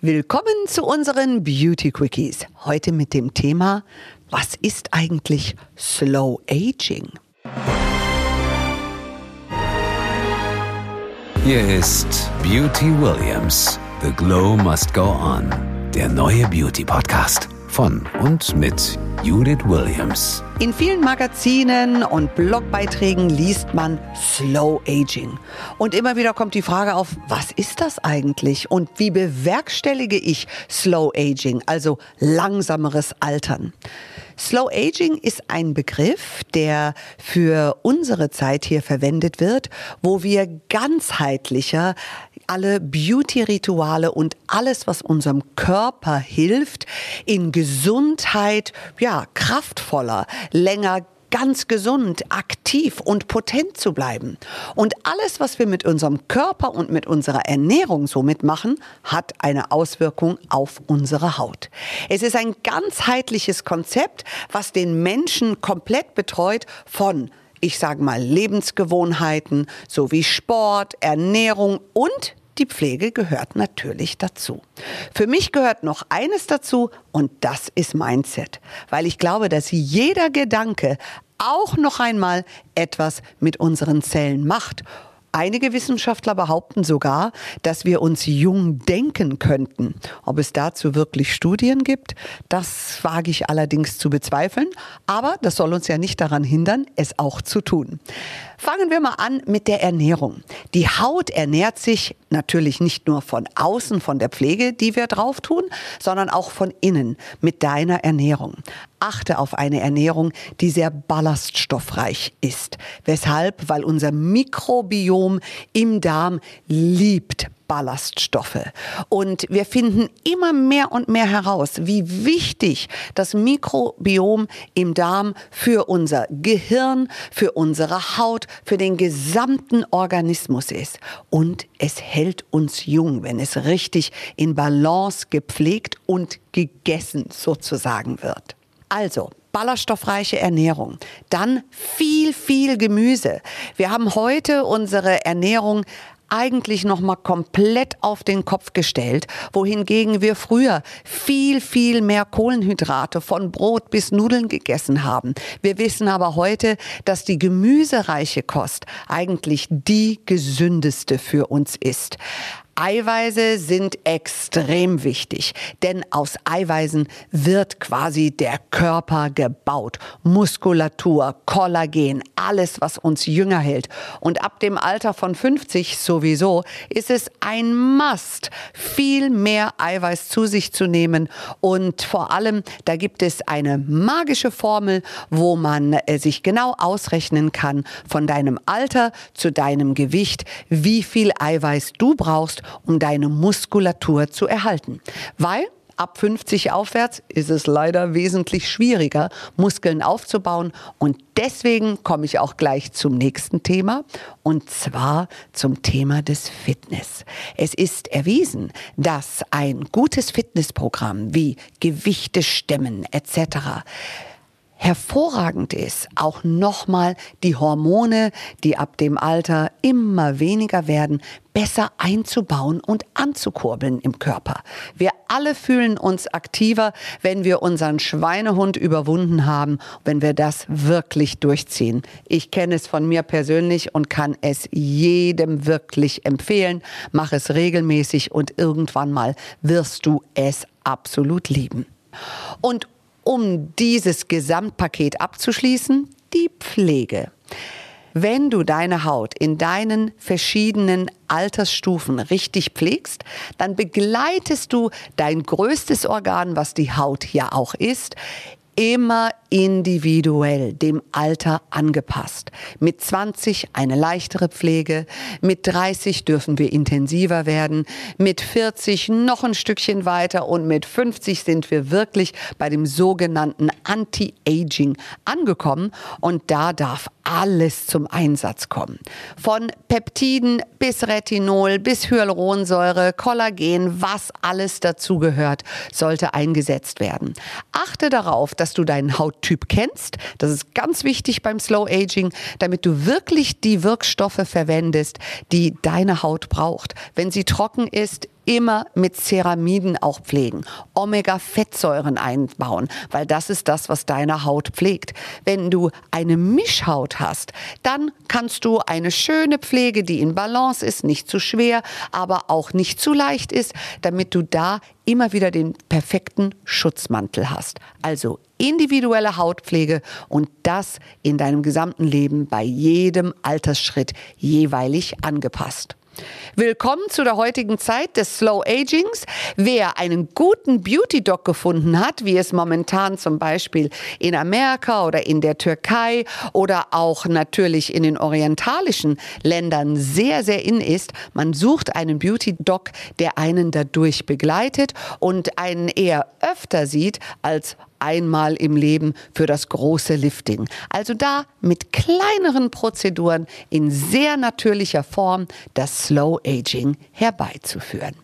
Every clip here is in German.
Willkommen zu unseren Beauty Quickies. Heute mit dem Thema, was ist eigentlich Slow Aging? Hier ist Beauty Williams. The Glow Must Go On. Der neue Beauty Podcast von und mit Judith Williams. In vielen Magazinen und Blogbeiträgen liest man Slow Aging. Und immer wieder kommt die Frage auf, was ist das eigentlich und wie bewerkstellige ich Slow Aging, also langsameres Altern? Slow Aging ist ein Begriff, der für unsere Zeit hier verwendet wird, wo wir ganzheitlicher alle Beauty-Rituale und alles, was unserem Körper hilft, in Gesundheit, ja, kraftvoller, länger ganz gesund, aktiv und potent zu bleiben. Und alles, was wir mit unserem Körper und mit unserer Ernährung somit machen, hat eine Auswirkung auf unsere Haut. Es ist ein ganzheitliches Konzept, was den Menschen komplett betreut von ich sage mal, Lebensgewohnheiten sowie Sport, Ernährung und die Pflege gehört natürlich dazu. Für mich gehört noch eines dazu und das ist Mindset, weil ich glaube, dass jeder Gedanke auch noch einmal etwas mit unseren Zellen macht Einige Wissenschaftler behaupten sogar, dass wir uns jung denken könnten. Ob es dazu wirklich Studien gibt, das wage ich allerdings zu bezweifeln. Aber das soll uns ja nicht daran hindern, es auch zu tun. Fangen wir mal an mit der Ernährung. Die Haut ernährt sich natürlich nicht nur von außen, von der Pflege, die wir drauf tun, sondern auch von innen mit deiner Ernährung. Achte auf eine Ernährung, die sehr ballaststoffreich ist. Weshalb? Weil unser Mikrobiom im Darm liebt Ballaststoffe. Und wir finden immer mehr und mehr heraus, wie wichtig das Mikrobiom im Darm für unser Gehirn, für unsere Haut, für den gesamten Organismus ist. Und es hält uns jung, wenn es richtig in Balance gepflegt und gegessen sozusagen wird. Also, ballaststoffreiche Ernährung. Dann viel, viel Gemüse. Wir haben heute unsere Ernährung eigentlich noch mal komplett auf den Kopf gestellt, wohingegen wir früher viel viel mehr Kohlenhydrate von Brot bis Nudeln gegessen haben. Wir wissen aber heute, dass die gemüsereiche Kost eigentlich die gesündeste für uns ist. Eiweiße sind extrem wichtig, denn aus Eiweißen wird quasi der Körper gebaut. Muskulatur, Kollagen, alles, was uns jünger hält. Und ab dem Alter von 50 sowieso ist es ein Must, viel mehr Eiweiß zu sich zu nehmen. Und vor allem, da gibt es eine magische Formel, wo man äh, sich genau ausrechnen kann von deinem Alter zu deinem Gewicht, wie viel Eiweiß du brauchst, um deine Muskulatur zu erhalten. Weil ab 50 aufwärts ist es leider wesentlich schwieriger, Muskeln aufzubauen. Und deswegen komme ich auch gleich zum nächsten Thema, und zwar zum Thema des Fitness. Es ist erwiesen, dass ein gutes Fitnessprogramm wie Gewichte stemmen etc hervorragend ist, auch nochmal die Hormone, die ab dem Alter immer weniger werden, besser einzubauen und anzukurbeln im Körper. Wir alle fühlen uns aktiver, wenn wir unseren Schweinehund überwunden haben, wenn wir das wirklich durchziehen. Ich kenne es von mir persönlich und kann es jedem wirklich empfehlen. Mach es regelmäßig und irgendwann mal wirst du es absolut lieben. Und um dieses Gesamtpaket abzuschließen, die Pflege. Wenn du deine Haut in deinen verschiedenen Altersstufen richtig pflegst, dann begleitest du dein größtes Organ, was die Haut ja auch ist, immer individuell, dem Alter angepasst. Mit 20 eine leichtere Pflege, mit 30 dürfen wir intensiver werden, mit 40 noch ein Stückchen weiter und mit 50 sind wir wirklich bei dem sogenannten Anti-Aging angekommen und da darf alles zum Einsatz kommen. Von Peptiden bis Retinol, bis Hyaluronsäure, Kollagen, was alles dazugehört, sollte eingesetzt werden. Achte darauf, dass du deinen Hauttyp kennst. Das ist ganz wichtig beim Slow Aging, damit du wirklich die Wirkstoffe verwendest, die deine Haut braucht. Wenn sie trocken ist, immer mit Ceramiden auch pflegen. Omega-Fettsäuren einbauen, weil das ist das, was deine Haut pflegt. Wenn du eine Mischhaut hast, dann kannst du eine schöne Pflege, die in Balance ist, nicht zu schwer, aber auch nicht zu leicht ist, damit du da immer wieder den perfekten Schutzmantel hast. Also individuelle Hautpflege und das in deinem gesamten Leben bei jedem Altersschritt jeweilig angepasst. Willkommen zu der heutigen Zeit des Slow Agings. Wer einen guten Beauty Doc gefunden hat, wie es momentan zum Beispiel in Amerika oder in der Türkei oder auch natürlich in den orientalischen Ländern sehr, sehr in ist, man sucht einen Beauty Doc, der einen dadurch begleitet und einen eher öfter sieht als einmal im Leben für das große Lifting. Also da mit kleineren Prozeduren in sehr natürlicher Form das Slow Aging herbeizuführen.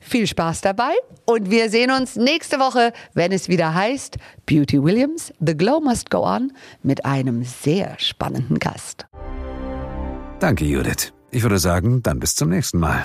Viel Spaß dabei und wir sehen uns nächste Woche, wenn es wieder heißt Beauty Williams, The Glow Must Go On mit einem sehr spannenden Gast. Danke, Judith. Ich würde sagen, dann bis zum nächsten Mal.